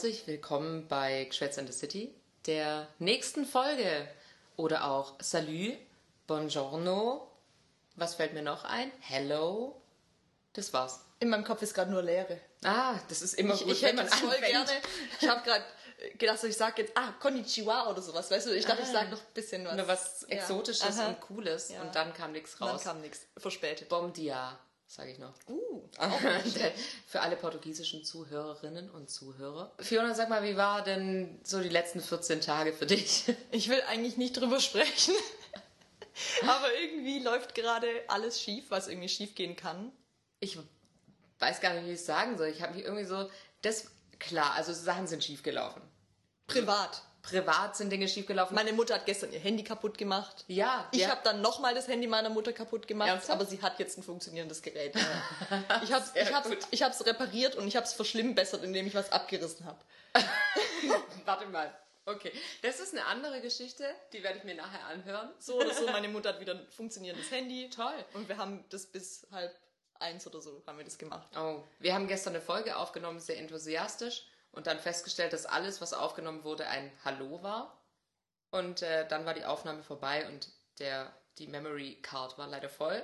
Herzlich willkommen bei Geschwätz in the City, der nächsten Folge. Oder auch Salut, Buongiorno. Was fällt mir noch ein? Hello. Das war's. In meinem Kopf ist gerade nur Leere. Ah, das ist immer Ich, gut, ich wenn hätte man voll anfängt. gerne. Ich habe gerade gedacht, ich sage jetzt, ah, Konnichiwa oder sowas, weißt du? Ich dachte, ich Ah. sage noch ein bisschen was. Nur was Ja. Exotisches Aha. und Cooles Ja. und dann kam nichts Dann raus. kam nichts. Verspätet. Bom dia, sage ich noch. Uh, Für alle portugiesischen Zuhörerinnen und Zuhörer. Fiona, sag mal, wie war denn so die letzten 14 Tage für dich? ich will eigentlich nicht drüber sprechen. Aber irgendwie läuft gerade alles schief, was irgendwie schief gehen kann. Ich weiß gar nicht, wie ich es sagen soll. Ich habe mich irgendwie so, das, klar, also Sachen sind schiefgelaufen. Privat. Privat sind Dinge schiefgelaufen. Meine Mutter hat gestern ihr Handy kaputt gemacht. ja, Ich ja. habe dann nochmal das Handy meiner Mutter kaputt gemacht, Ernsthaft? aber sie hat jetzt ein funktionierendes Gerät. Ich habe Sehr ich hab's, ich hab's repariert und ich habe es verschlimmbessert, indem ich was abgerissen habe. Warte mal. Okay, das ist eine andere Geschichte, die werde ich mir nachher anhören. So oder so, meine Mutter hat wieder ein funktionierendes Handy. Toll. Und wir haben das bis halb eins oder so haben wir das gemacht. Oh, wir haben gestern eine Folge aufgenommen, sehr enthusiastisch und dann festgestellt, dass alles, was aufgenommen wurde, ein Hallo war. Und äh, dann war die Aufnahme vorbei und der, die Memory Card war leider voll.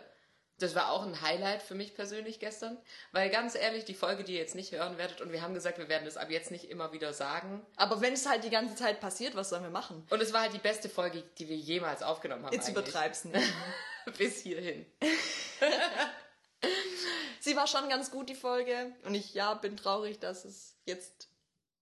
Das war auch ein Highlight für mich persönlich gestern, weil ganz ehrlich, die Folge, die ihr jetzt nicht hören werdet, und wir haben gesagt, wir werden das ab jetzt nicht immer wieder sagen. Aber wenn es halt die ganze Zeit passiert, was sollen wir machen? Und es war halt die beste Folge, die wir jemals aufgenommen haben. Jetzt eigentlich. übertreib's nicht. Bis hierhin. Sie war schon ganz gut, die Folge. Und ich, ja, bin traurig, dass es jetzt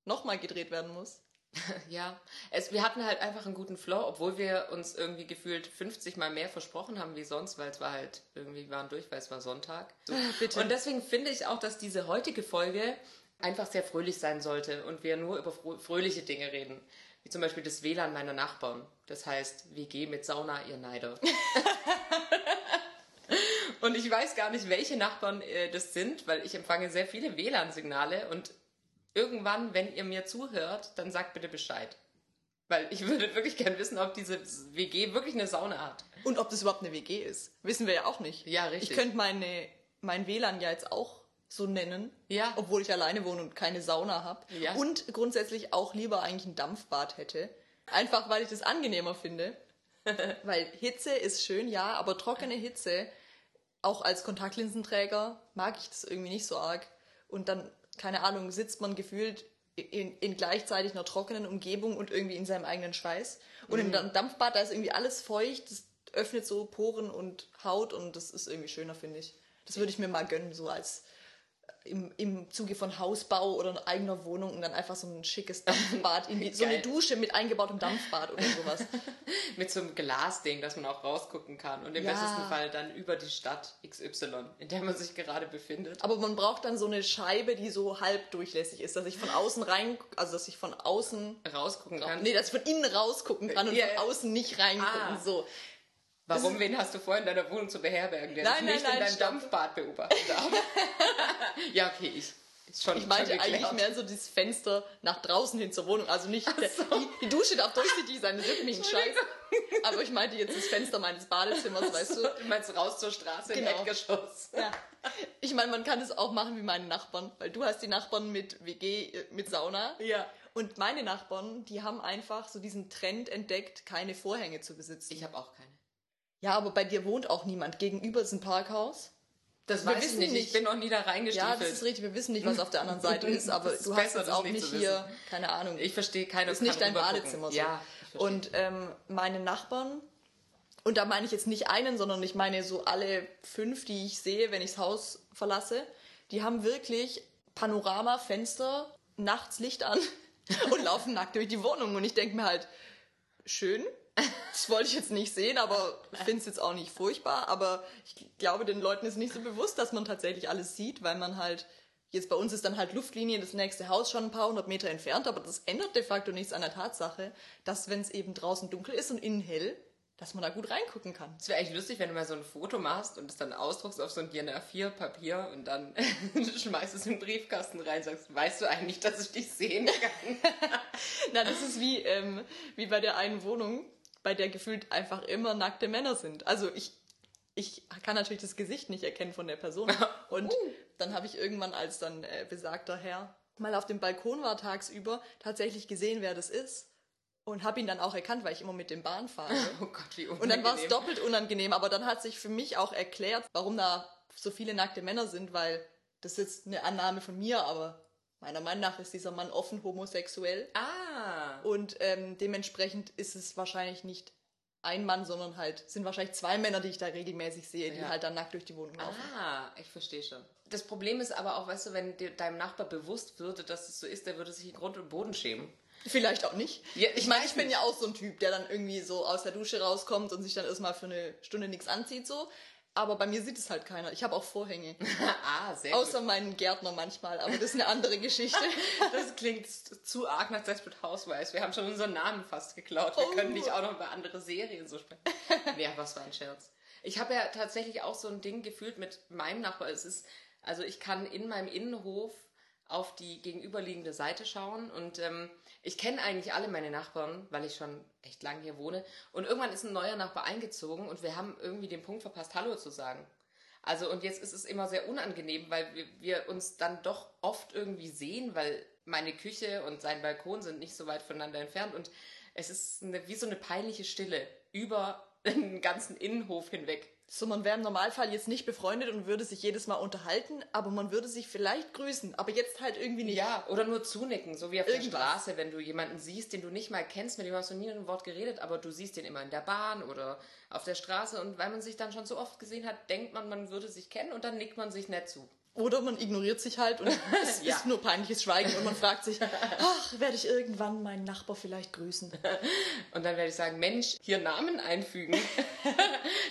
nochmal gedreht werden muss. Ja, es, wir hatten halt einfach einen guten Flow, obwohl wir uns irgendwie gefühlt 50 Mal mehr versprochen haben wie sonst, weil es war halt irgendwie, waren durch, weil es war Sonntag. So. bitte. Und deswegen finde ich auch, dass diese heutige Folge einfach sehr fröhlich sein sollte und wir nur über frö- fröhliche Dinge reden. Wie zum Beispiel das WLAN meiner Nachbarn. Das heißt, WG mit Sauna, ihr Neider. und ich weiß gar nicht, welche Nachbarn äh, das sind, weil ich empfange sehr viele WLAN-Signale und irgendwann, wenn ihr mir zuhört, dann sagt bitte Bescheid. Weil ich würde wirklich gern wissen, ob diese WG wirklich eine Sauna hat. Und ob das überhaupt eine WG ist, wissen wir ja auch nicht. Ja, richtig. Ich könnte meine, mein WLAN ja jetzt auch so nennen, Ja. obwohl ich alleine wohne und keine Sauna habe. Ja. Und grundsätzlich auch lieber eigentlich ein Dampfbad hätte. Einfach weil ich das angenehmer finde. weil Hitze ist schön, ja, aber trockene Hitze, auch als Kontaktlinsenträger, mag ich das irgendwie nicht so arg. Und dann, keine Ahnung, sitzt man gefühlt in, in gleichzeitig einer trockenen Umgebung und irgendwie in seinem eigenen Schweiß. Und im Dam- Dampfbad, da ist irgendwie alles feucht, das öffnet so Poren und Haut und das ist irgendwie schöner, finde ich. Das würde ich mir mal gönnen, so als im, im Zuge von Hausbau oder eigener Wohnung und dann einfach so ein schickes Dampfbad, so eine. Dusche mit eingebautem Dampfbad oder sowas. Mit so einem Glasding, dass man auch rausgucken kann. Und im Ja. besten Fall dann über die Stadt XY, in der man sich gerade befindet. Aber man braucht dann so eine Scheibe, die so halb durchlässig ist, dass ich von außen rein, also dass ich von außen, Rausgucken kann. nee, dass ich von innen rausgucken kann und Ja, von außen nicht reingucken. Ah. So. Warum? Wen hast du vor, in deiner Wohnung zu beherbergen, der Nein, nein, nicht nein, in deinem stopp. Dampfbad beobachten darf? ja, okay, ich. Schon, Ich meinte eigentlich mehr so dieses Fenster nach draußen hin zur Wohnung. Also nicht, der, die, die Dusche darf durchsichtig sein, das juckt mich ein Scheiß. Aber ich meinte jetzt das Fenster meines Badezimmers, weißt du. Du meinst raus zur Straße im Genau. Erdgeschoss. Ja. Ich meine, man kann es auch machen wie meine Nachbarn, weil du hast die Nachbarn mit WG, äh, mit Sauna. Ja. Und meine Nachbarn, die haben einfach so diesen Trend entdeckt, keine Vorhänge zu besitzen. Ich habe auch keine. Ja, aber bei dir wohnt auch niemand. Gegenüber ist ein Parkhaus. Das Wir weiß ich wissen nicht. nicht. Ich bin noch nie da Ja, reingestiefelt. das ist richtig. Wir wissen nicht, was auf der anderen Seite ist, aber ist du hast jetzt auch nicht hier, keine Ahnung. ich verstehe keine ist nicht dein. Badezimmer so. Ja, ich. Und ähm, meine Nachbarn, und da meine ich jetzt nicht einen, sondern ich meine so alle fünf, die ich sehe, wenn ich das Haus verlasse, die haben wirklich Panoramafenster, nachts Licht an und laufen nackt durch die Wohnung. Und ich denke mir halt, schön. Das wollte ich jetzt nicht sehen, aber finde es jetzt auch nicht furchtbar. Aber ich glaube, den Leuten ist nicht so bewusst, dass man tatsächlich alles sieht, weil man halt, jetzt bei uns ist dann halt Luftlinie das nächste Haus schon ein paar hundert Meter entfernt, aber das ändert de facto nichts an der Tatsache, dass wenn es eben draußen dunkel ist und innen hell, dass man da gut reingucken kann. Es wäre echt lustig, wenn du mal so ein Foto machst und es dann ausdruckst auf so ein DIN A4-Papier und dann schmeißt es in den Briefkasten rein sagst, weißt du eigentlich, dass ich dich sehen kann? Na, das ist wie, ähm, wie bei der einen Wohnung, bei der gefühlt einfach immer nackte Männer sind. Also ich, ich kann natürlich das Gesicht nicht erkennen von der Person. Und dann habe ich irgendwann als dann äh, besagter Herr mal auf dem Balkon war tagsüber, tatsächlich gesehen, wer das ist. Und habe ihn dann auch erkannt, weil ich immer mit dem Bahn fahre. Oh Gott, wie unangenehm. Und dann war es doppelt unangenehm. Aber dann hat sich für mich auch erklärt, warum da so viele nackte Männer sind, weil das ist eine Annahme von mir, aber meiner Meinung nach ist dieser Mann offen homosexuell. Ah. Und ähm, dementsprechend ist es wahrscheinlich nicht ein Mann, sondern halt sind wahrscheinlich zwei Männer, die ich da regelmäßig sehe, die Ja. halt dann nackt durch die Wohnung laufen. Ah, ich verstehe schon. Das Problem ist aber auch, weißt du, wenn dir, deinem Nachbar bewusst würde, dass es so ist, der würde sich in Grund und Boden schämen. Vielleicht auch nicht. Ja, ich ich meine, ich bin nicht. ja auch so ein Typ, der dann irgendwie so aus der Dusche rauskommt und sich dann erstmal für eine Stunde nichts anzieht, so. Aber bei mir sieht es halt keiner. Ich habe auch Vorhänge. ah, sehr Außer gut. meinen Gärtner manchmal, aber das ist eine andere Geschichte. Das klingt zu arg nach Desperate Housewives. Wir haben schon unseren Namen fast geklaut. Wir Oh. können nicht auch noch über andere Serien so sprechen. ja, was war ein Scherz. Ich habe ja tatsächlich auch so ein Ding gefühlt mit meinem Nachbar. Es ist, also ich kann in meinem Innenhof auf die gegenüberliegende Seite schauen und ähm, ich kenne eigentlich alle meine Nachbarn, weil ich schon echt lange hier wohne. Und irgendwann ist ein neuer Nachbar eingezogen und wir haben irgendwie den Punkt verpasst, Hallo zu sagen. Also und jetzt ist es immer sehr unangenehm, weil wir, wir uns dann doch oft irgendwie sehen, weil meine Küche und sein Balkon sind nicht so weit voneinander entfernt und es ist eine, wie so eine peinliche Stille über den ganzen Innenhof hinweg. So, man wäre im Normalfall jetzt nicht befreundet und würde sich jedes Mal unterhalten, aber man würde sich vielleicht grüßen, aber jetzt halt irgendwie nicht. Ja, oder nur zunicken, so wie auf Irgendwas. der Straße, wenn du jemanden siehst, den du nicht mal kennst, mit dem hast du nie ein Wort geredet, aber du siehst den immer in der Bahn oder auf der Straße und weil man sich dann schon so oft gesehen hat, denkt man, man würde sich kennen und dann nickt man sich nett zu. Oder man ignoriert sich halt und es Ja. ist nur peinliches Schweigen und man fragt sich, ach, werde ich irgendwann meinen Nachbar vielleicht grüßen? Und dann werde ich sagen, Mensch, hier Namen einfügen.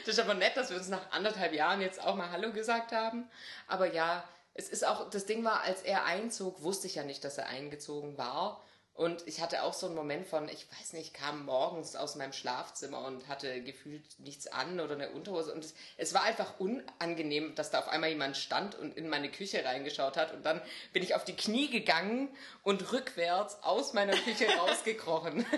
das ist aber nett, dass wir uns nach anderthalb Jahren jetzt auch mal Hallo gesagt haben. Aber ja, es ist auch, das Ding war, als er einzog, wusste ich ja nicht, dass er eingezogen war. Und ich hatte auch so einen Moment von, ich weiß nicht, kam morgens aus meinem Schlafzimmer und hatte gefühlt nichts an oder eine Unterhose. Und es, es war einfach unangenehm, dass da auf einmal jemand stand und in meine Küche reingeschaut hat. Und dann bin ich auf die Knie gegangen und rückwärts aus meiner Küche rausgekrochen.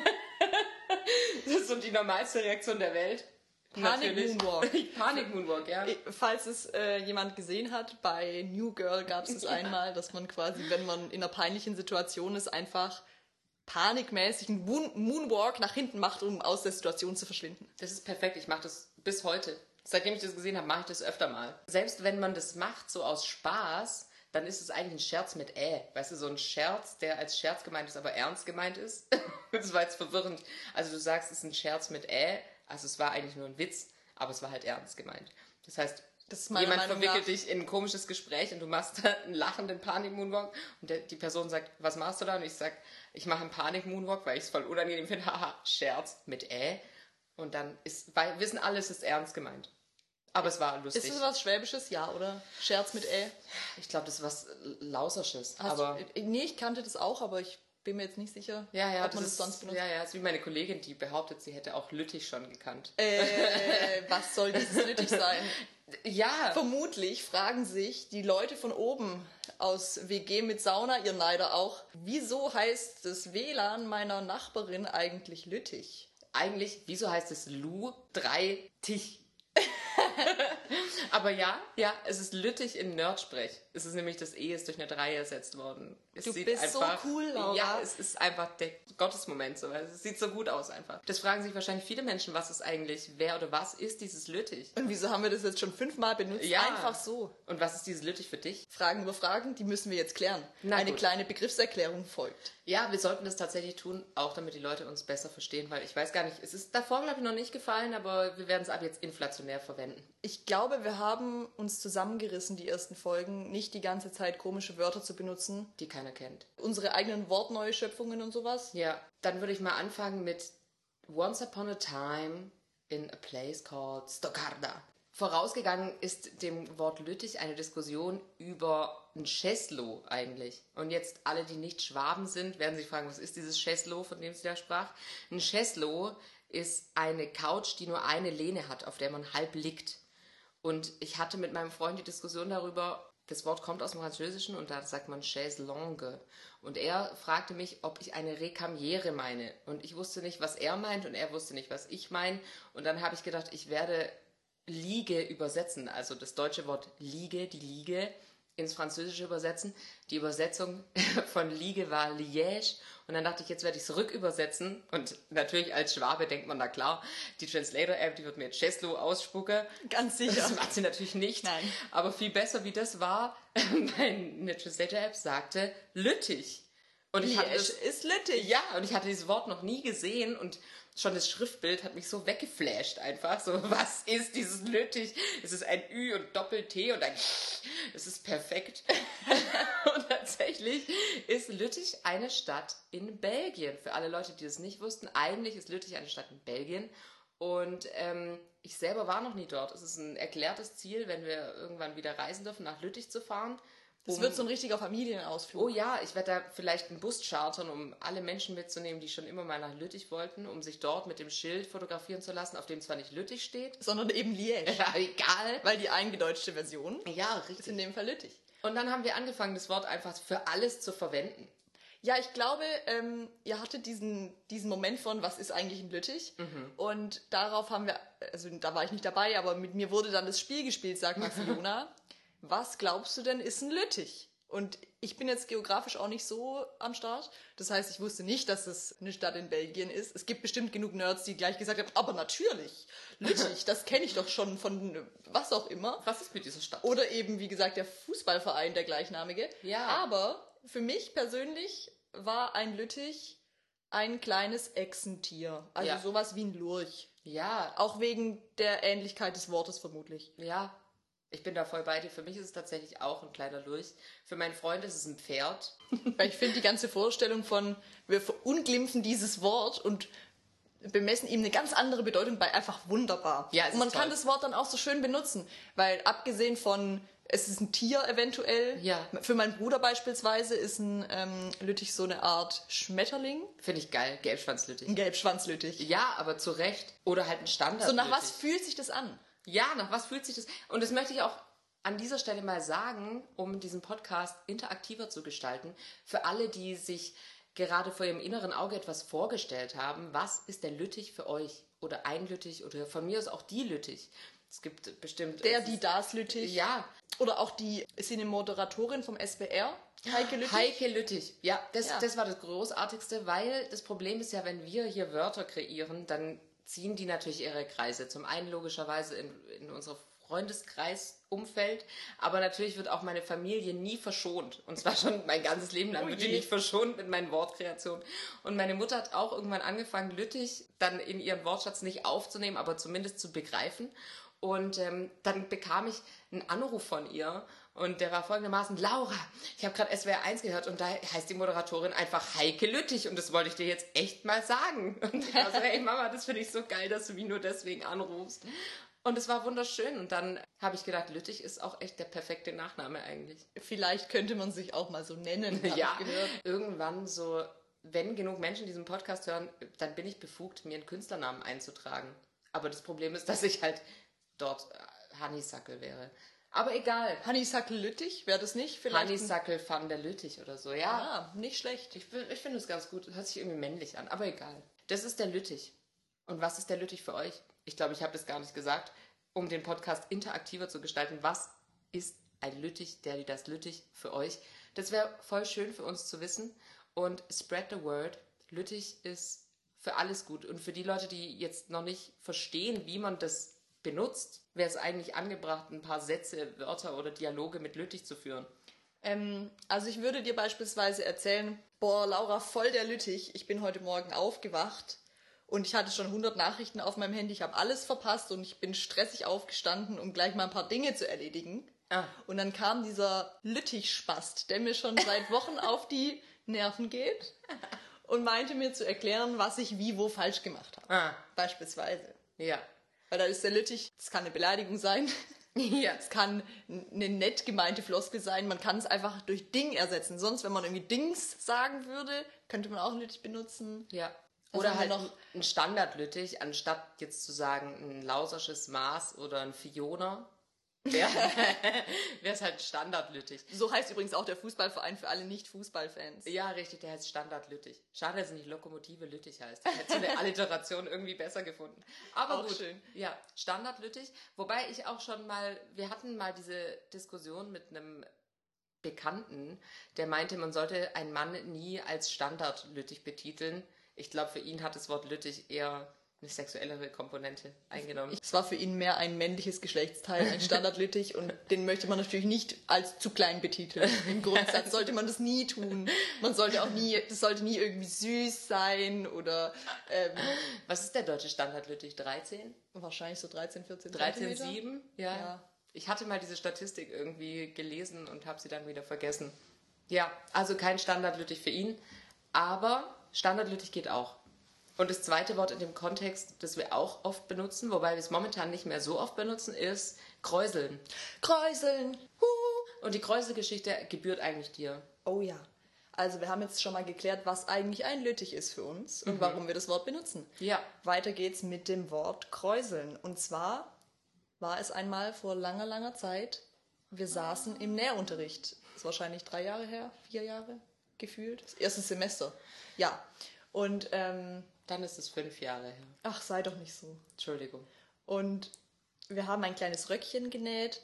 Das ist so die normalste Reaktion der Welt. Panik. Moonwalk. Panik Moonwalk, ja. Falls es äh, jemand gesehen hat, bei New Girl gab es es einmal, dass man quasi, wenn man in einer peinlichen Situation ist, einfach panikmäßig einen Moon Moonwalk nach hinten macht, um aus der Situation zu verschwinden. Das ist perfekt. Ich mache das bis heute. Seitdem ich das gesehen habe, mache ich das öfter mal. Selbst wenn man das macht, so aus Spaß, dann ist es eigentlich ein Scherz mit Ä. Weißt du, so ein Scherz, der als Scherz gemeint ist, aber ernst gemeint ist. das war jetzt verwirrend. Also du sagst, es ist ein Scherz mit Ä. Also es war eigentlich nur ein Witz, aber es war halt ernst gemeint. Das heißt, Das jemand Meinung verwickelt nach- dich in ein komisches Gespräch und du machst da einen lachenden Panik-Moonwalk und der, die Person sagt, was machst du da? Und ich sag, ich mache einen Panik-Moonwalk, weil ich es voll unangenehm finde. Haha, Scherz mit Ä. Und dann ist, weil wissen alle, es ist ernst gemeint. Aber es war lustig. Ist das was Schwäbisches? Ja, oder? Scherz mit Ä? ich glaube, das ist was Lausersches. Hast aber du, nee, ich kannte das auch, aber ich bin mir jetzt nicht sicher, ja, ja, ob man das das sonst benutzt. ja, ja, ist wie meine Kollegin, die behauptet, sie hätte auch Lüttich schon gekannt. Äh, was soll dieses nötig sein? ja, Vermutlich fragen sich die Leute von oben aus WG mit Sauna, ihr Neider auch, wieso heißt das WLAN meiner Nachbarin eigentlich Lüttich? eigentlich, wieso heißt es Lu 3 Tich? Aber ja, ja, es ist Lüttich in Nerdsprech. Es ist nämlich das E ist durch eine 3 ersetzt worden. Es Du bist so cool, Laura. Ja, es ist einfach der Gottesmoment. So. Es sieht so gut aus einfach. Das fragen sich wahrscheinlich viele Menschen, was ist eigentlich, wer oder was ist dieses Lüttich? Und wieso haben wir das jetzt schon fünfmal benutzt? Ja. Einfach so. Und was ist dieses Lüttich für dich? Fragen über Fragen, die müssen wir jetzt klären. Na Eine gut. kleine Begriffserklärung folgt. Ja, wir sollten das tatsächlich tun, auch damit die Leute uns besser verstehen, weil ich weiß gar nicht, es ist davor, glaube ich, noch nicht gefallen, aber wir werden es ab jetzt inflationär verwenden. Ich glaube, wir haben uns zusammengerissen, die ersten Folgen, nicht die ganze Zeit komische Wörter zu benutzen. die keiner kennt. Unsere eigenen Wortneuschöpfungen und sowas. Ja, dann würde ich mal anfangen mit Once Upon a Time in a place called Stoccarda. Vorausgegangen ist dem Wort Lüttich eine Diskussion über ein Cheslo eigentlich. Und jetzt alle, die nicht Schwaben sind, werden sich fragen, was ist dieses Cheslo, von dem sie da sprach? Ein Cheslo ist eine Couch, die nur eine Lehne hat, auf der man halb liegt. Und ich hatte mit meinem Freund die Diskussion darüber, das Wort kommt aus dem Französischen und da sagt man chaise longue. Und er fragte mich, ob ich eine Recamiere meine. Und ich wusste nicht, was er meint und er wusste nicht, was ich meine. Und dann habe ich gedacht, ich werde Liege übersetzen. Also das deutsche Wort Liege, die Liege, ins Französische übersetzen. Die Übersetzung von Liege war Liège. Und dann dachte ich, jetzt werde ich es rückübersetzen. Und natürlich als Schwabe denkt man, da klar, die Translator-App, die wird mir jetzt Cheslo ausspucken. Ganz sicher. Das macht sie natürlich nicht. Nein. Aber viel besser wie das war, meine Translator-App sagte Lüttich. Und ich hatte Liège das, ist Lüttich. ja, und ich hatte dieses Wort noch nie gesehen und schon das Schriftbild hat mich so weggeflasht einfach. So, was ist dieses Lüttich? Es ist ein Ü und Doppel-T und ein Es ist perfekt. und tatsächlich ist Lüttich eine Stadt in Belgien. Für alle Leute, die das nicht wussten, eigentlich ist Lüttich eine Stadt in Belgien. Und ähm, ich selber war noch nie dort. Es ist ein erklärtes Ziel, wenn wir irgendwann wieder reisen dürfen, nach Lüttich zu fahren. Das wird so ein richtiger Familienausflug. Oh ja, ich werde da vielleicht einen Bus chartern, um alle Menschen mitzunehmen, die schon immer mal nach Lüttich wollten, um sich dort mit dem Schild fotografieren zu lassen, auf dem zwar nicht Lüttich steht. Sondern eben Liège. Ja, egal. Weil die eingedeutschte Version Ja, ist richtig. in dem Fall Lüttich. Und dann haben wir angefangen, das Wort einfach für alles zu verwenden. Ja, ich glaube, ähm, ihr hattet diesen, diesen Moment von, was ist eigentlich ein Lüttich? Und darauf haben wir, also da war ich nicht dabei, aber mit mir wurde dann das Spiel gespielt, sagt mal Fiona. Was glaubst du denn ist ein Lüttich? Und ich bin jetzt geografisch auch nicht so am Start. Das heißt, ich wusste nicht, dass es eine Stadt in Belgien ist. Es gibt bestimmt genug Nerds, die gleich gesagt haben, aber natürlich, Lüttich, das kenne ich doch schon von was auch immer. Was ist mit dieser Stadt? Oder eben, wie gesagt, der Fußballverein, der gleichnamige. Ja. Aber für mich persönlich war ein Lüttich ein kleines Echsentier. Also Ja. sowas wie ein Lurch. Ja, Auch wegen der Ähnlichkeit des Wortes vermutlich. ja. Ich bin da voll bei dir. Für mich ist es tatsächlich auch ein kleiner Lurch. Für meinen Freund ist es ein Pferd. Weil ich finde die ganze Vorstellung von, wir verunglimpfen dieses Wort und bemessen ihm eine ganz andere Bedeutung bei einfach wunderbar. Ja, und man kann das Wort dann auch so schön benutzen. Weil abgesehen von, es ist ein Tier eventuell. Ja. Für meinen Bruder beispielsweise ist ein ähm, Lüttich so eine Art Schmetterling. Finde ich geil. Gelbschwanzlüttich. Ein Gelbschwanzlüttich. Ja, aber zu Recht. Oder halt ein Standard. So nach was fühlt sich das an? Ja, nach was fühlt sich das? Und das möchte ich auch an dieser Stelle mal sagen, um diesen Podcast interaktiver zu gestalten. Für alle, die sich gerade vor ihrem inneren Auge etwas vorgestellt haben, was ist der Lüttich für euch? Oder ein Lüttich oder von mir aus auch die Lüttich. Es gibt bestimmt. Der, die, das Lüttich. Ja, Oder auch die, ist sie eine Moderatorin vom SWR? Heike Lüttich? Heike Lüttich. Ja, das, Ja. das war das Großartigste, weil das Problem ist ja, wenn wir hier Wörter kreieren, dann ziehen die natürlich ihre Kreise. Zum einen logischerweise in, in unser Freundeskreisumfeld, aber natürlich wird auch meine Familie nie verschont. Und zwar schon mein ganzes Leben lang Oh wird die nicht verschont mit meinen Wortkreationen. Und meine Mutter hat auch irgendwann angefangen, Lüttich dann in ihren Wortschatz nicht aufzunehmen, aber zumindest zu begreifen. Und ähm, dann bekam ich einen Anruf von ihr und der war folgendermaßen, Laura, ich habe gerade SWR 1 gehört und da heißt die Moderatorin einfach Heike Lüttich und das wollte ich dir jetzt echt mal sagen. Und ich war so, hey Mama, das finde ich so geil, dass du mich nur deswegen anrufst. Und es war wunderschön und dann habe ich gedacht, Lüttich ist auch echt der perfekte Nachname eigentlich. Vielleicht könnte man sich auch mal so nennen, ja, irgendwann so, wenn genug Menschen diesen Podcast hören, dann bin ich befugt, mir einen Künstlernamen einzutragen. Aber das Problem ist, dass ich halt dort äh, Honeysuckle wäre. Aber egal. Honeysuckle Lüttich, wäre das nicht? Vielleicht Honeysuckle van der Lüttich oder so, ja. Ah, nicht schlecht. Ich, ich finde es ganz gut. Hört sich irgendwie männlich an, aber egal. Das ist der Lüttich. Und was ist der Lüttich für euch? Ich glaube, ich habe das gar nicht gesagt. Um den Podcast interaktiver zu gestalten, was ist ein Lüttich, der die das Lüttich für euch? Das wäre voll schön für uns zu wissen. Und spread the word. Lüttich ist für alles gut. Und für die Leute, die jetzt noch nicht verstehen, wie man das benutzt, wäre es eigentlich angebracht, ein paar Sätze, Wörter oder Dialoge mit Lüttich zu führen. Ähm, also ich würde dir beispielsweise erzählen, boah, Laura, voll der Lüttich. Ich bin heute Morgen aufgewacht und ich hatte schon 100 Nachrichten auf meinem Handy. Ich habe alles verpasst und ich bin stressig aufgestanden, um gleich mal ein paar Dinge zu erledigen. Ah. Und dann kam dieser Lüttich-Spast, der mir schon seit Wochen auf die Nerven geht und meinte mir zu erklären, was ich wie wo falsch gemacht habe. Ah, Beispielsweise. ja. Weil da ist der Lüttich, das kann eine Beleidigung sein. Ja. Es kann eine nett gemeinte Floskel sein. Man kann es einfach durch Ding ersetzen. Sonst, wenn man irgendwie Dings sagen würde, könnte man auch Lüttich benutzen. Ja. Was Oder halt noch ein Standardlüttich, anstatt jetzt zu sagen ein lausersches Maß oder ein Fiona, wäre es halt Standardlüttich. So heißt übrigens auch der Fußballverein für alle Nicht-Fußballfans. Ja, richtig, der heißt Standardlüttich. Schade, dass es nicht Lokomotive Lüttich heißt. Ich hätte so eine Alliteration irgendwie besser gefunden. Aber Auch gut. schön. Ja, Standardlüttich. Wobei ich auch schon mal, wir hatten mal diese Diskussion mit einem Bekannten, der meinte, man sollte einen Mann nie als Standard-Lüttich betiteln. Ich glaube, für ihn hat das Wort Lüttich eher eine sexuellere Komponente eingenommen. Es war für ihn mehr ein männliches Geschlechtsteil, ein Standardlüttich und den möchte man natürlich nicht als zu klein betiteln. Im Grundsatz sollte man das nie tun. Man sollte auch nie, das sollte nie irgendwie süß sein oder ähm, Was ist der deutsche Standard-Lüttich? 13? wahrscheinlich so 13, 14 13, Zentimeter. 7? Ja. Ja. Ich hatte mal diese Statistik irgendwie gelesen und habe sie dann wieder vergessen. Ja, also kein Standard-Lüttich für ihn, aber Standard-Lüttich geht auch. Und das zweite Wort in dem Kontext, das wir auch oft benutzen, wobei wir es momentan nicht mehr so oft benutzen, ist Kräuseln. Kräuseln. Huh. Und die Kräuselgeschichte gebührt eigentlich dir. Oh ja. Also wir haben jetzt schon mal geklärt, was eigentlich ein Lüttich ist für uns und warum wir das Wort benutzen. Ja. Weiter geht's mit dem Wort kräuseln. Und zwar war es einmal vor langer, langer Zeit, wir saßen im Nährunterricht. Das ist wahrscheinlich drei Jahre her, vier Jahre gefühlt. Das erste Semester. Ja. Und, ähm, Dann ist es fünf Jahre her. ach, sei doch nicht so. Entschuldigung. Und wir haben ein kleines Röckchen genäht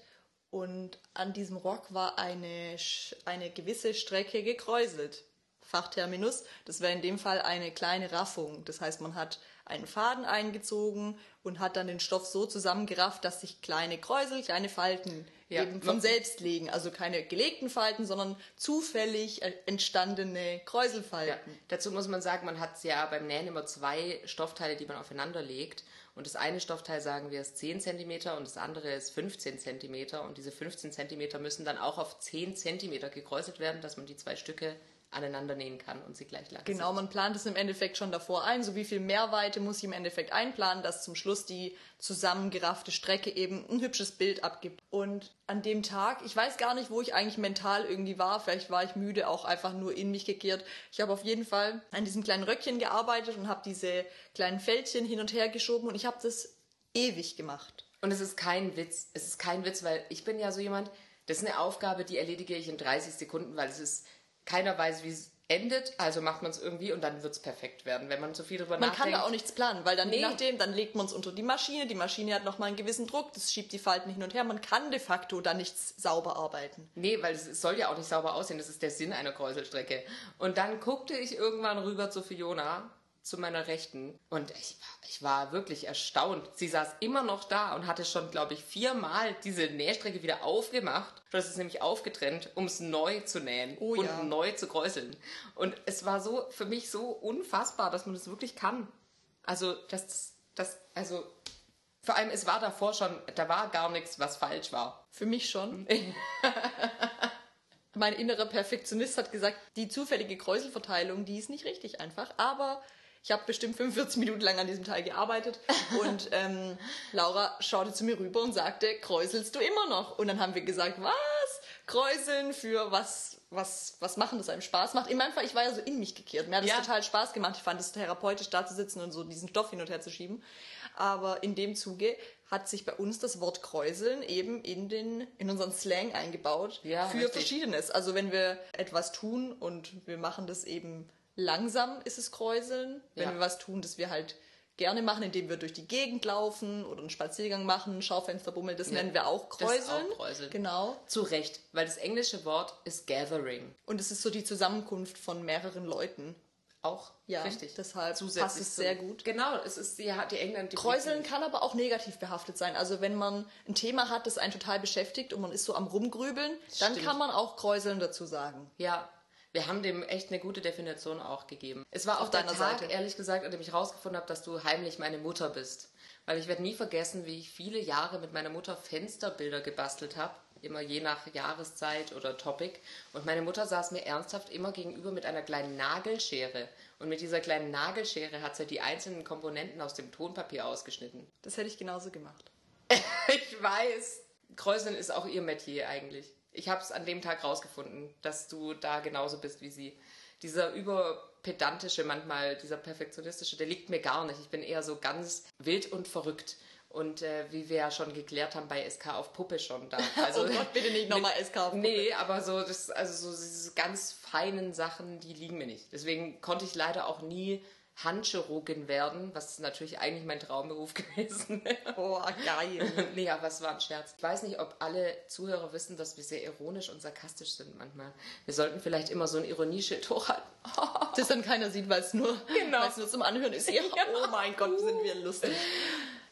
und an diesem Rock war eine, eine gewisse Strecke gekräuselt. Fachterminus, das wäre in dem Fall eine kleine Raffung. Das heißt, man hat einen Faden eingezogen und hat dann den Stoff so zusammengerafft, dass sich kleine Kräusel, kleine Falten Ja, eben von selbst legen. Also keine gelegten Falten, sondern zufällig äh, entstandene Kräuselfalten. Ja, dazu muss man sagen, man hat ja beim Nähen immer zwei Stoffteile, die man aufeinander legt. Und das eine Stoffteil, sagen wir, ist 10 cm und das andere ist 15 cm. Und diese 15 cm müssen dann auch auf 10 cm gekräuselt werden, dass man die zwei Stücke aneinander nähen kann und sie gleich lang Genau, man plant es im Endeffekt schon davor ein, so wie viel Mehrweite muss ich im Endeffekt einplanen, dass zum Schluss die zusammengeraffte Strecke eben ein hübsches Bild abgibt. Und an dem Tag, ich weiß gar nicht, wo ich eigentlich mental irgendwie war, vielleicht war ich müde, auch einfach nur in mich gekehrt. Ich habe auf jeden Fall an diesem kleinen Röckchen gearbeitet und habe diese kleinen Fältchen hin und her geschoben und ich habe das ewig gemacht. Und es ist kein Witz. Es ist kein Witz, weil ich bin ja so jemand, das ist eine Aufgabe, die erledige ich in 30 Sekunden, weil es ist, keiner weiß, wie es endet, also macht man es irgendwie und dann wird es perfekt werden. Wenn man zu viel drüber Man nachdenkt. kann da auch nichts planen, weil dann Nee. nachdem, dann legt man es unter die Maschine, die Maschine hat nochmal einen gewissen Druck, das schiebt die Falten hin und her, man kann de facto da nichts sauber arbeiten. Nee, weil es es soll ja auch nicht sauber aussehen. Das ist der Sinn einer Kräuselstrecke. Und dann guckte ich irgendwann rüber zu Fiona, zu meiner Rechten. Und ich war, ich war wirklich erstaunt. Sie saß immer noch da und hatte schon, glaube ich, viermal diese Nähstrecke wieder aufgemacht. Das ist nämlich aufgetrennt, um es neu zu nähen Oh und ja. neu zu kräuseln. Und es war so für mich so unfassbar, dass man das wirklich kann. Also, das, das, also, vor allem, es war davor schon, da war gar nichts, was falsch war. Für mich schon. mein innerer Perfektionist hat gesagt, die zufällige Kräuselverteilung, die ist nicht richtig einfach, aber ich habe bestimmt 45 Minuten lang an diesem Teil gearbeitet und ähm, Laura schaute zu mir rüber und sagte, kräuselst du immer noch? Und dann haben wir gesagt, was? Kräuseln für was, was, was machen, das einem Spaß macht. In meinem Fall, ich war ja so in mich gekehrt. Mir hat es Ja. total Spaß gemacht. Ich fand es therapeutisch, da zu sitzen und so diesen Stoff hin und her zu schieben. Aber in dem Zuge hat sich bei uns das Wort Kräuseln eben in, den, in unseren Slang eingebaut Ja, für richtig. Verschiedenes. Also wenn wir etwas tun und wir machen das eben langsam, ist es Kräuseln. Wenn Ja. wir was tun, das wir halt gerne machen, indem wir durch die Gegend laufen oder einen Spaziergang machen, Schaufensterbummel, das nennen wir auch Das ist Kräuseln. auch Kräuseln. Genau. Zu Recht, weil das englische Wort ist gathering. Und es ist so die Zusammenkunft von mehreren Leuten. Auch Ja, richtig. deshalb Zusätzlich passt es sehr gut. Genau, es ist die, die England. Die Kräuseln kann aber auch negativ behaftet sein. Also wenn man ein Thema hat, das einen total beschäftigt und man ist so am rumgrübeln, dann kann man auch Kräuseln dazu sagen. Ja, wir haben dem echt eine gute Definition auch gegeben. Es war auch der deiner Tag, Seite. ehrlich gesagt, an dem ich rausgefunden habe, dass du heimlich meine Mutter bist. Weil ich werde nie vergessen, wie ich viele Jahre mit meiner Mutter Fensterbilder gebastelt habe. Immer je nach Jahreszeit oder Topic. Und meine Mutter saß mir ernsthaft immer gegenüber mit einer kleinen Nagelschere. Und mit dieser kleinen Nagelschere hat sie die einzelnen Komponenten aus dem Tonpapier ausgeschnitten. Das hätte ich genauso gemacht. Ich weiß. Kräuseln ist auch ihr Metier eigentlich. Ich habe es an dem Tag rausgefunden, dass du da genauso bist wie sie. Dieser überpedantische, manchmal dieser perfektionistische, der liegt mir gar nicht. Ich bin eher so ganz wild und verrückt. Und äh, wie wir ja schon geklärt haben bei SK auf Puppe schon da. Also, oh Gott, bitte nicht nochmal SK auf Puppe. Nee, aber so, das, also so diese ganz feinen Sachen, die liegen mir nicht. Deswegen konnte ich leider auch nie Handchirurgin werden, was natürlich eigentlich mein Traumberuf gewesen wäre. Oh, geil. nee, aber es war ein Scherz. Ich weiß nicht, ob alle Zuhörer wissen, dass wir sehr ironisch und sarkastisch sind manchmal. Wir sollten vielleicht immer so ein Ironieschild hochhalten. das dann keiner sieht, weil es nur, Genau. nur zum Anhören ist. Ja, oh mein Gott, sind wir lustig.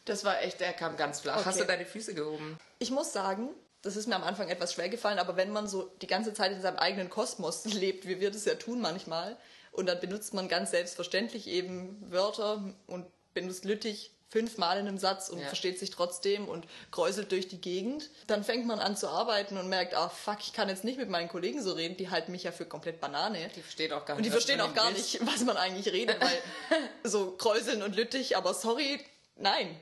Das war echt, der kam ganz flach. Hast Okay. du deine Füße gehoben? Ich muss sagen, das ist mir am Anfang etwas schwer gefallen, aber wenn man so die ganze Zeit in seinem eigenen Kosmos lebt, wie wir das ja tun manchmal, und dann benutzt man ganz selbstverständlich eben Wörter und benutzt Lüttich fünfmal in einem Satz und Ja. versteht sich trotzdem und kräuselt durch die Gegend, dann fängt man an zu arbeiten und merkt, ah fuck, ich kann jetzt nicht mit meinen Kollegen so reden, die halten mich ja für komplett Banane. Die verstehen auch gar nicht. Und die was verstehen auch gar nicht, was man eigentlich redet, weil so kräuseln und lüttich, aber sorry, nein.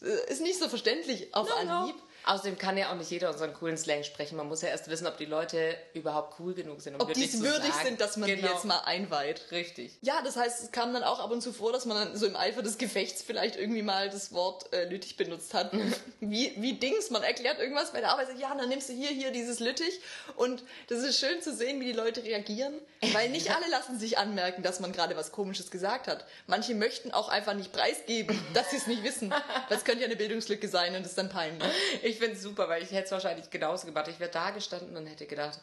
Ist nicht so verständlich auf No, no. Außerdem kann ja auch nicht jeder unseren coolen Slang sprechen. Man muss ja erst wissen, ob die Leute überhaupt cool genug sind, um Ob die wirklich es würdig sagen. sind, dass man die Genau. jetzt mal einweiht. Richtig. Ja, das heißt, es kam dann auch ab und zu vor, dass man dann so im Eifer des Gefechts vielleicht irgendwie mal das Wort äh, Lüttich benutzt hat. wie, wie Dings, man erklärt irgendwas bei der Arbeit, sagt, ja, dann nimmst du hier, hier dieses Lüttich. Und das ist schön zu sehen, wie die Leute reagieren, weil nicht alle lassen sich anmerken, dass man gerade was Komisches gesagt hat. Manche möchten auch einfach nicht preisgeben, dass sie es nicht wissen. Das könnte ja eine Bildungslücke sein und ist dann peinlich. Ich finde es super, weil ich hätte es wahrscheinlich genauso gemacht. Ich wäre da gestanden und hätte gedacht,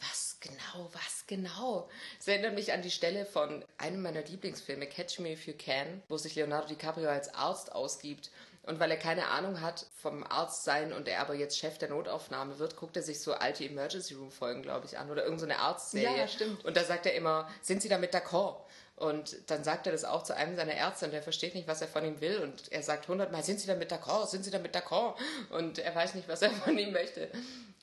was genau, was genau? Es erinnert mich an die Stelle von einem meiner Lieblingsfilme, Catch Me If You Can, wo sich Leonardo DiCaprio als Arzt ausgibt. Und weil er keine Ahnung hat vom Arztsein und er aber jetzt Chef der Notaufnahme wird, guckt er sich so alte Emergency Room Folgen, glaube ich, an oder irgendeine so eine Arztserie. Ja, stimmt. Und da sagt er immer, sind Sie damit d'accord? Und dann sagt er das auch zu einem seiner Ärzte und der versteht nicht, was er von ihm will. Und er sagt hundertmal, sind Sie damit d'accord? Sind Sie damit d'accord? Und er weiß nicht, was er von ihm möchte.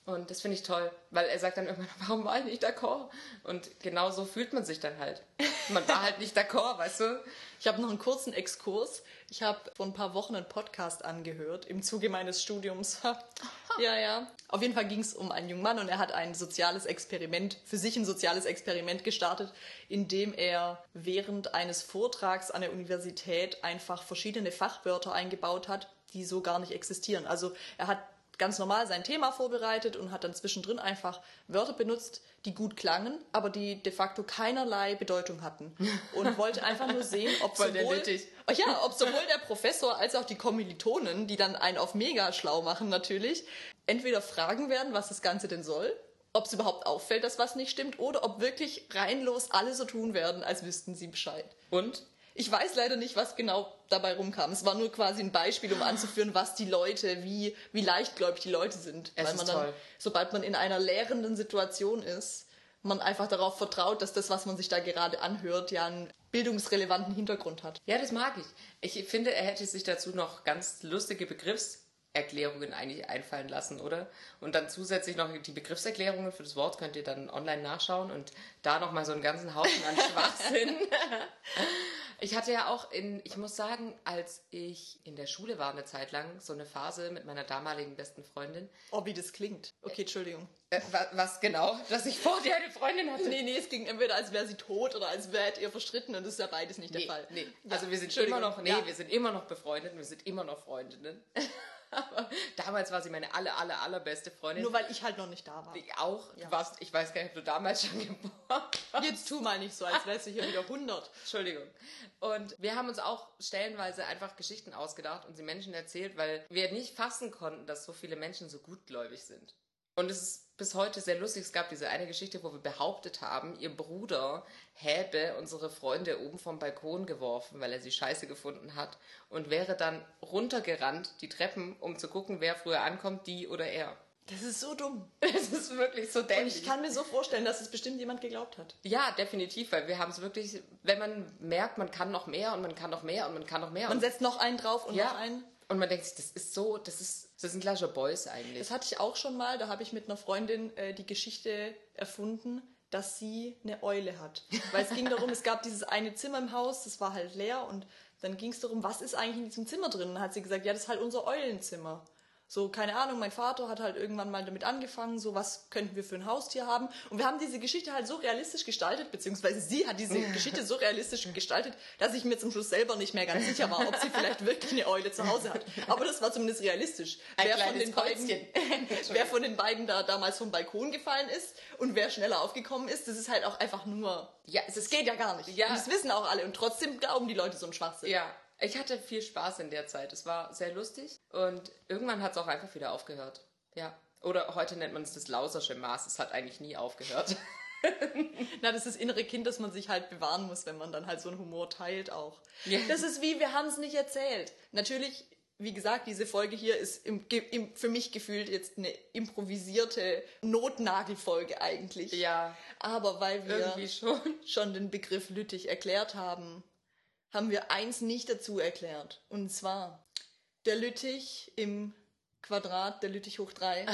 Und das finde ich toll, weil er sagt dann irgendwann, warum war ich nicht d'accord? Und genau so fühlt man sich dann halt. Man war halt nicht d'accord, weißt du? Ich habe noch einen kurzen Exkurs. Ich habe vor ein paar Wochen einen Podcast angehört im Zuge meines Studiums. ja, ja. Auf jeden Fall ging es um einen jungen Mann und er hat ein soziales Experiment, für sich ein soziales Experiment gestartet, in dem er während eines Vortrags an der Universität einfach verschiedene Fachwörter eingebaut hat, die so gar nicht existieren. Also er hat ganz normal sein Thema vorbereitet und hat dann zwischendrin einfach Wörter benutzt, die gut klangen, aber die de facto keinerlei Bedeutung hatten. Und wollte einfach nur sehen, ob sowohl, ja, ob sowohl der Professor als auch die Kommilitonen, die dann einen auf mega schlau machen natürlich, entweder fragen werden, was das Ganze denn soll, ob es überhaupt auffällt, dass was nicht stimmt, oder ob wirklich reinlos alle so tun werden, als wüssten sie Bescheid. Und? Ich weiß leider nicht, was genau dabei rumkam. Es war nur quasi ein Beispiel, um anzuführen, was die Leute, wie, wie leichtgläubig die Leute sind. Es Weil ist man dann, toll. sobald man in einer lehrenden Situation ist, man einfach darauf vertraut, dass das, was man sich da gerade anhört, ja einen bildungsrelevanten Hintergrund hat. Ja, das mag ich. Ich finde, er hätte sich dazu noch ganz lustige Begriffserklärungen eigentlich einfallen lassen, oder? Und dann zusätzlich noch die Begriffserklärungen für das Wort könnt ihr dann online nachschauen und da nochmal so einen ganzen Haufen an Schwachsinn. Ich hatte ja auch in, ich muss sagen, als ich in der Schule war eine Zeit lang, so eine Phase mit meiner damaligen besten Freundin. Oh, wie das klingt. Okay, Entschuldigung. Äh, wa- was genau? Dass ich vor dir eine Freundin hatte? Nee, nee, es ging entweder, als wäre sie tot oder als wärt ihr verstritten und das ist ja beides nicht der Nee, Fall. nee. Ja, Also wir sind immer noch, nee, Ja. wir sind immer noch befreundet, wir sind immer noch Freundinnen. Aber damals war sie meine aller, aller, allerbeste Freundin. Nur weil ich halt noch nicht da war. Ich auch. Ja. Du warst, ich weiß gar nicht, ob du damals schon geboren warst. Jetzt tu mal nicht so, als wärst du hier wieder 100. Entschuldigung. Und wir haben uns auch stellenweise einfach Geschichten ausgedacht und sie Menschen erzählt, weil wir nicht fassen konnten, dass so viele Menschen so gutgläubig sind. Und es ist bis heute sehr lustig. Es gab diese eine Geschichte, wo wir behauptet haben, ihr Bruder hätte unsere Freunde oben vom Balkon geworfen, weil er sie scheiße gefunden hat und wäre dann runtergerannt, die Treppen, um zu gucken, wer früher ankommt, die oder er. Das ist so dumm. Es ist wirklich so Und dämlich. ich kann mir so vorstellen, dass es bestimmt jemand geglaubt hat. Ja, definitiv, weil wir haben es wirklich, wenn man merkt, man kann noch mehr und man kann noch mehr und man kann noch mehr. Man und, setzt noch einen drauf und ja, noch einen. Und man denkt sich, das ist so, das ist, das sind gleiche Boys eigentlich. Das hatte ich auch schon mal. Da habe ich mit einer Freundin äh, die Geschichte erfunden, dass sie eine Eule hat. Weil es ging darum, es gab dieses eine Zimmer im Haus, das war halt leer und dann ging es darum, was ist eigentlich in diesem Zimmer drin? Und dann hat sie gesagt, ja, das ist halt unser Eulenzimmer. So, keine Ahnung, mein Vater hat halt irgendwann mal damit angefangen, so was könnten wir für ein Haustier haben. Und wir haben diese Geschichte halt so realistisch gestaltet, beziehungsweise sie hat diese Geschichte so realistisch gestaltet, dass ich mir zum Schluss selber nicht mehr ganz sicher war, ob sie vielleicht wirklich eine Eule zu Hause hat. Aber das war zumindest realistisch. Ein wer, von den beiden, wer von den beiden da damals vom Balkon gefallen ist und wer schneller aufgekommen ist, das ist halt auch einfach nur. Ja, es geht ja gar nicht. Ja. Und das wissen auch alle. Und trotzdem glauben die Leute so einen Schwachsinn. Ja, ich hatte viel Spaß in der Zeit. Es war sehr lustig und irgendwann hat es auch einfach wieder aufgehört. Ja. Oder heute nennt man es das Lausersche Maß. Es hat eigentlich nie aufgehört. Na, das ist das innere Kind, das man sich halt bewahren muss, wenn man dann halt so einen Humor teilt auch. Ja. Das ist wie, wir haben es nicht erzählt. Natürlich, wie gesagt, diese Folge hier ist im, im, für mich gefühlt jetzt eine improvisierte Notnagelfolge eigentlich. ja, Aber weil wir irgendwie schon. schon den Begriff Lüttich erklärt haben, haben wir eins nicht dazu erklärt. Und zwar der Lüttich im Quadrat, der Lüttich hoch drei.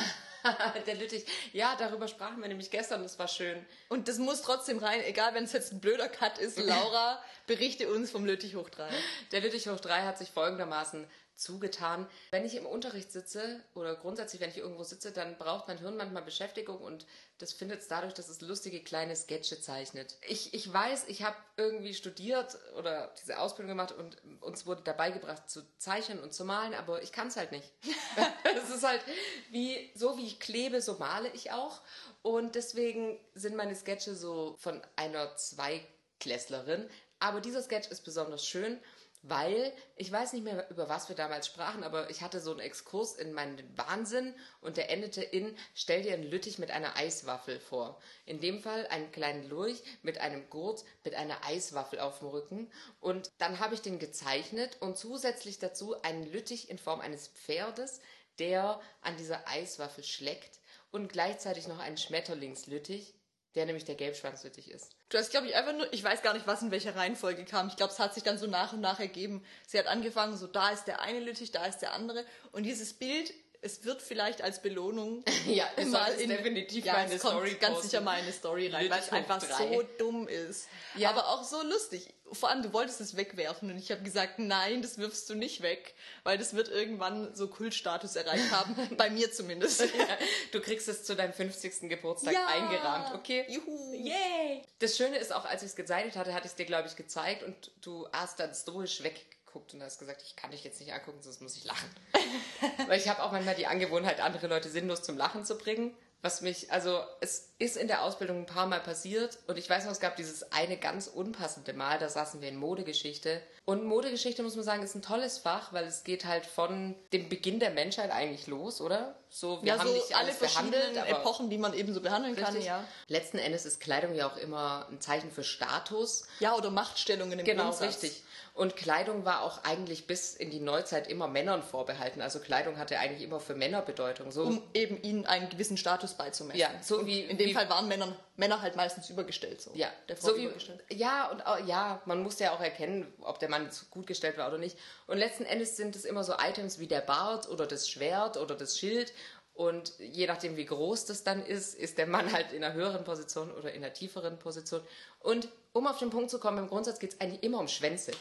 der Lüttich. Ja, darüber sprachen wir nämlich gestern. Das war schön. Und das muss trotzdem rein, egal wenn es jetzt ein blöder Cut ist. Laura, berichte uns vom Lüttich hoch drei. Der Lüttich hoch 3 hat sich folgendermaßen zugetan. Wenn ich im Unterricht sitze oder grundsätzlich, wenn ich irgendwo sitze, dann braucht mein Hirn manchmal Beschäftigung und das findet es dadurch, dass es lustige kleine Sketche zeichnet. Ich, ich weiß, ich habe irgendwie studiert oder diese Ausbildung gemacht und uns wurde dabei gebracht zu zeichnen und zu malen, aber ich kann es halt nicht. Es ist halt wie, so wie ich klebe, so male ich auch. Und deswegen sind meine Sketche so von einer Zweiklässlerin. Aber dieser Sketch ist besonders schön, weil ich weiß nicht mehr, über was wir damals sprachen, aber ich hatte so einen Exkurs in meinen Wahnsinn und der endete in Stell dir einen Lüttich mit einer Eiswaffel vor. In dem Fall einen kleinen Lurch mit einem Gurt mit einer Eiswaffel auf dem Rücken. Und dann habe ich den gezeichnet und zusätzlich dazu einen Lüttich in Form eines Pferdes, der an dieser Eiswaffel schleckt und gleichzeitig noch einen Schmetterlingslüttich, der nämlich der Gelbschwanzlüttich ist. Du hast, glaube ich, einfach nur, ich weiß gar nicht, was in welcher Reihenfolge kam. Ich glaube, es hat sich dann so nach und nach ergeben. Sie hat angefangen, so da ist der eine Lüttich, da ist der andere. Und dieses Bild, es wird vielleicht als Belohnung Ja, mal es definitiv ja, mal in es eine kommt Story ganz posten. sicher mal in eine Story rein, weil es einfach drei. so dumm ist. Ja. Aber auch so lustig. Vor allem, du wolltest es wegwerfen und ich habe gesagt, nein, das wirfst du nicht weg, weil das wird irgendwann so Kultstatus erreicht haben, bei mir zumindest. Ja, du kriegst es zu deinem 50. Geburtstag Ja. eingerahmt, okay? Juhu. Yay! Das Schöne ist auch, als ich es gezeichnet hatte, hatte ich es dir, glaube ich, gezeigt und du hast dann stoisch weggeguckt und hast gesagt, ich kann dich jetzt nicht angucken, sonst muss ich lachen. Weil ich habe auch manchmal die Angewohnheit, andere Leute sinnlos zum Lachen zu bringen. Was mich, also es ist in der Ausbildung ein paar Mal passiert und ich weiß noch, es gab dieses eine ganz unpassende Mal, da saßen wir in Modegeschichte. Und Modegeschichte, muss man sagen, ist ein tolles Fach, weil es geht halt von dem Beginn der Menschheit eigentlich los, oder? So, wir Ja, haben so nicht alle verschiedenen Epochen, die man eben so behandeln kann, ja. Letzten Endes ist Kleidung ja auch immer ein Zeichen für Status. Ja, oder Machtstellungen im Genau, Grundsatz. richtig. Und Kleidung war auch eigentlich bis in die Neuzeit immer Männern vorbehalten. Also Kleidung hatte eigentlich immer für Männer Bedeutung. So, Um eben ihnen einen gewissen Status beizumessen. Ja, so Und wie- In dem wie- Fall waren Männer, Männer halt meistens übergestellt. So. ja, Der Frau so wie, übergestellt. ja, und auch, ja, man musste ja auch erkennen, ob der Mann gut gestellt war oder nicht. Und letzten Endes sind es immer so Items wie der Bart oder das Schwert oder das Schild. Und je nachdem, wie groß das dann ist, ist der Mann halt in einer höheren Position oder in einer tieferen Position. Und um auf den Punkt zu kommen, im Grundsatz geht es eigentlich immer um Schwänze.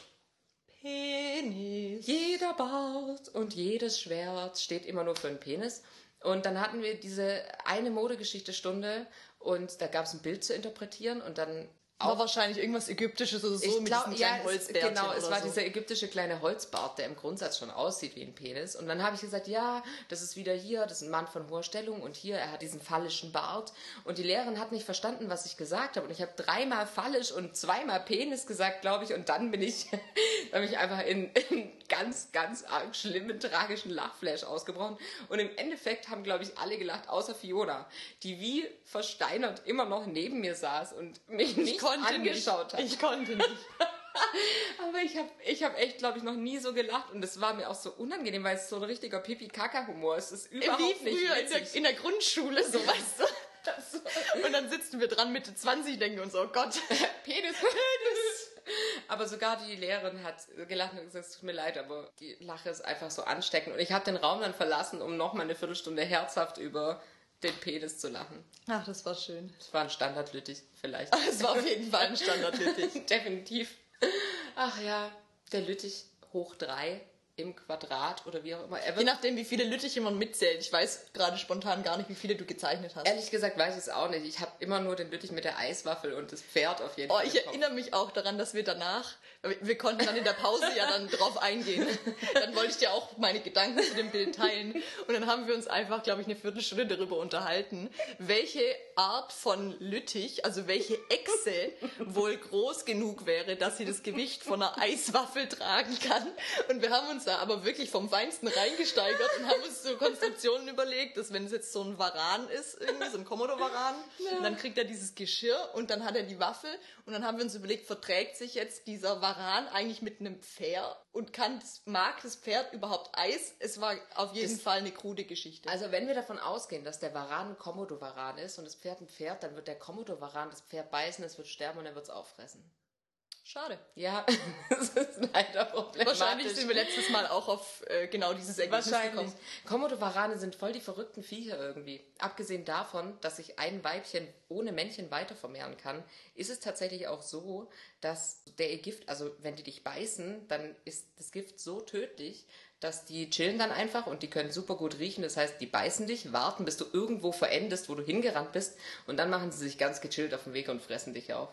Penis. Jeder Bart und jedes Schwert steht immer nur für einen Penis. Und dann hatten wir diese eine Modegeschichte-Stunde und da gab es ein Bild zu interpretieren und dann War wahrscheinlich irgendwas Ägyptisches oder so ich mit glaube, diesen ja, kleinen es, Holzbärchen genau, es war so. dieser ägyptische kleine Holzbart, der im Grundsatz schon aussieht wie ein Penis. Und dann habe ich gesagt, ja, das ist wieder hier, das ist ein Mann von hoher Stellung und hier, er hat diesen phallischen Bart. Und die Lehrerin hat nicht verstanden, was ich gesagt habe. Und ich habe dreimal phallisch und zweimal Penis gesagt, glaube ich. Und dann bin ich, dann bin ich einfach in, in ganz, ganz arg schlimmen, tragischen Lachflash ausgebrochen. Und im Endeffekt haben, glaube ich, alle gelacht, außer Fiona, die wie versteinert immer noch neben mir saß und mich nicht angeschaut nicht. hat. Ich konnte nicht. Aber ich habe ich hab echt, glaube ich, noch nie so gelacht und es war mir auch so unangenehm, weil es so ein richtiger Pipi-Kaka-Humor ist. Es ist überhaupt Wie nicht früher in der, witzig. in der Grundschule, so weißt du. Und dann sitzen wir dran Mitte 20, denken uns, oh Gott. Penis, Penis. Aber sogar die Lehrerin hat gelacht und gesagt, es tut mir leid, aber die Lache ist einfach so ansteckend. Und ich habe den Raum dann verlassen, um noch mal eine Viertelstunde herzhaft über den Penis zu lachen. Ach, das war schön. Das war ein Standardlüttich vielleicht. Es war auf jeden Fall ein Standard Lüttich. Definitiv. Ach ja, der Lüttich hoch drei. Im Quadrat oder wie auch immer. Er Je nachdem, wie viele Lüttiche man mitzählt. Ich weiß gerade spontan gar nicht, wie viele du gezeichnet hast. ehrlich gesagt weiß ich es auch nicht. Ich habe immer nur den Lüttich mit der Eiswaffel und das Pferd auf jeden Oh, Fall. ich erinnere mich auch daran, dass wir danach, wir konnten dann in der Pause ja dann drauf eingehen. Dann wollte ich dir auch meine Gedanken zu dem Bild teilen. Und dann haben wir uns einfach, glaube ich, eine Viertelstunde darüber unterhalten, welche Art von Lüttich, also welche Echse wohl groß genug wäre, dass sie das Gewicht von einer Eiswaffel tragen kann. Und wir haben uns da aber wirklich vom Feinsten reingesteigert und haben uns so Konstruktionen überlegt, dass wenn es jetzt so ein Varan ist, irgendwie so ein Komodo-Varan, dann kriegt er dieses Geschirr und dann hat er die Waffe und dann haben wir uns überlegt, verträgt sich jetzt dieser Varan eigentlich mit einem Pferd und kann, mag das Pferd überhaupt Eis? Es war auf jeden Fall eine krude Geschichte. Also wenn wir davon ausgehen, dass der Varan ein Komodo-Varan ist und das Pferd ein Pferd, dann wird der Komodo-Varan das Pferd beißen, es wird sterben und er wird es auffressen. Schade. Ja, das ist leider problematisch. Wahrscheinlich sind wir letztes Mal auch auf äh, genau dieses Ergebnis Wahrscheinlich. gekommen. Komodo-Varane sind voll die verrückten Viecher irgendwie. Abgesehen davon, dass sich ein Weibchen ohne Männchen weiter vermehren kann, ist es tatsächlich auch so, dass der Gift, also wenn die dich beißen, dann ist das Gift so tödlich, dass die chillen dann einfach und die können super gut riechen. Das heißt, die beißen dich, warten, bis du irgendwo verendest, wo du hingerannt bist und dann machen sie sich ganz gechillt auf den Weg und fressen dich auf.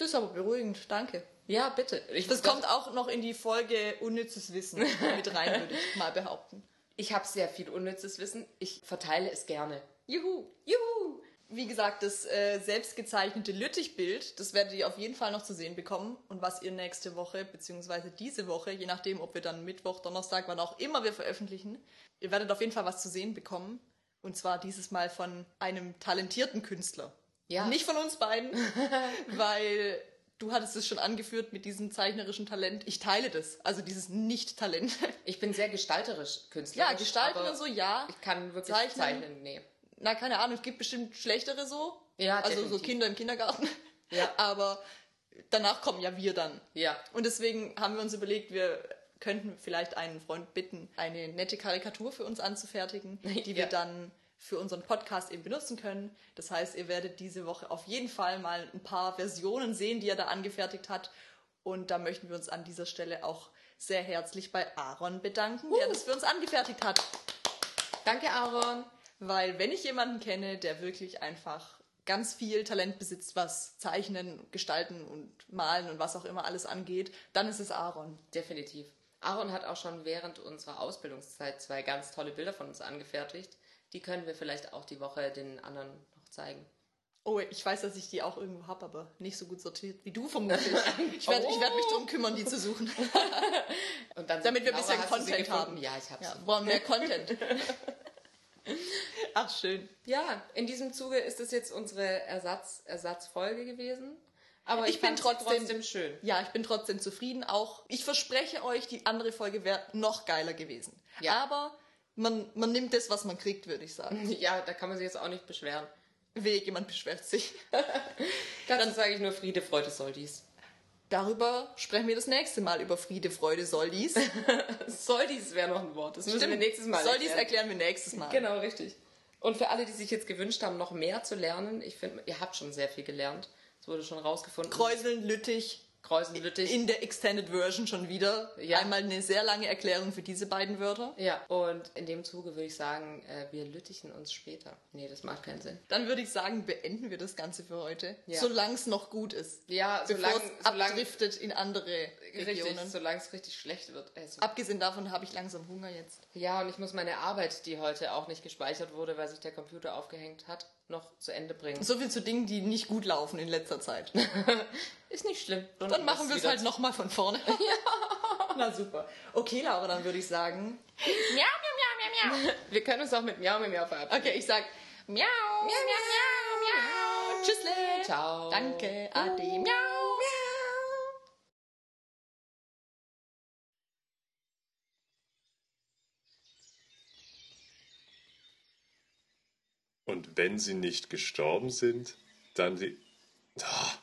Das ist aber beruhigend, danke. Ja, bitte. Ich, Das kommt auch noch in die Folge unnützes Wissen mit rein, würde ich mal behaupten. Ich habe sehr viel unnützes Wissen. Ich verteile es gerne. Juhu, juhu! Wie gesagt, das äh, selbstgezeichnete Lüttich-Bild, das werdet ihr auf jeden Fall noch zu sehen bekommen. Und was ihr nächste Woche, beziehungsweise diese Woche, je nachdem, ob wir dann Mittwoch, Donnerstag, wann auch immer wir veröffentlichen, ihr werdet auf jeden Fall was zu sehen bekommen. Und zwar dieses Mal von einem talentierten Künstler. Ja. Nicht von uns beiden, weil du hattest es schon angeführt mit diesem zeichnerischen Talent. Ich teile das, also dieses Nicht-Talent. Ich bin sehr gestalterisch künstlerisch. Ja, und so, ja. Ich kann wirklich Zeichnen. zeichnen. Nee. Na, keine Ahnung, es gibt bestimmt schlechtere so. Ja, Also so definitiv. Kinder im Kindergarten. Ja. Aber danach kommen ja wir dann. Ja. Und deswegen haben wir uns überlegt, wir könnten vielleicht einen Freund bitten, eine nette Karikatur für uns anzufertigen, die wir Ja. dann für unseren Podcast eben benutzen können. Das heißt, ihr werdet diese Woche auf jeden Fall mal ein paar Versionen sehen, die er da angefertigt hat. Und da möchten wir uns an dieser Stelle auch sehr herzlich bei Aaron bedanken, der das für uns angefertigt hat. Danke, Aaron. Weil wenn ich jemanden kenne, der wirklich einfach ganz viel Talent besitzt, was Zeichnen, Gestalten und Malen und was auch immer alles angeht, dann ist es Aaron. Definitiv. Aaron hat auch schon während unserer Ausbildungszeit zwei ganz tolle Bilder von uns angefertigt. Die können wir vielleicht auch die Woche den anderen noch zeigen. Oh, ich weiß, dass ich die auch irgendwo habe, aber nicht so gut sortiert wie du vermutlich. Ich werde ich werd mich darum kümmern, die zu suchen, Und dann damit wir ein bisschen Content haben. Ja, ich hab's. Ja, wir brauchen mehr Content. Ach, schön. Ja, in diesem Zuge ist es jetzt unsere Ersatz, Ersatzfolge gewesen. Aber Ich ich, bin trotzdem- trotzdem schön. Ja, ich bin trotzdem zufrieden. Auch ich verspreche euch, die andere Folge wäre noch geiler gewesen. Ja. Aber man, man nimmt das, was man kriegt, würde ich sagen. Ja, da kann man sich jetzt auch nicht beschweren. Wehe, jemand beschwert sich. Dazu sage ich nur Friede, Freude, Soldis. Darüber sprechen wir das nächste Mal über Friede, Freude, Soldis. Soldis wäre noch ein Wort. Das müssen wir nächstes Mal Soldis erklären. erklären wir nächstes Mal. Genau, richtig. Und für alle, die sich jetzt gewünscht haben, noch mehr zu lernen, ich finde, ihr habt schon sehr viel gelernt. Es wurde schon rausgefunden. Kräuseln, Lüttich, Kreuzen, Lüttich. in der Extended Version schon wieder. Ja. Einmal eine sehr lange Erklärung für diese beiden Wörter. Ja, und in dem Zuge würde ich sagen, äh, wir lüttichen uns später. Nee, das macht keinen Sinn. Dann würde ich sagen, beenden wir das Ganze für heute. Ja. Solange es noch gut ist. Ja, solange es abdriftet in andere richtig, Regionen. solange es richtig schlecht wird. Also, Abgesehen davon habe ich langsam Hunger jetzt. ja, und ich muss meine Arbeit, die heute auch nicht gespeichert wurde, weil sich der Computer aufgehängt hat, noch zu Ende bringen. So viel zu Dingen, die nicht gut laufen in letzter Zeit. Ist nicht schlimm. Dann machen wir es halt nochmal von vorne. Ja. Na super. Okay, Laura, dann würde ich sagen. Miau, miau, miau, miau, miau. Wir können uns auch mit Miau Miau verabschieden. Okay, ich sag miau, miau, miau, miau. Tschüssle. Ciao. Danke, ade, miau, miau. Und wenn sie nicht gestorben sind, dann die. Ah,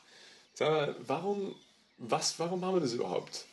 sag mal, warum. Was, warum haben wir das überhaupt?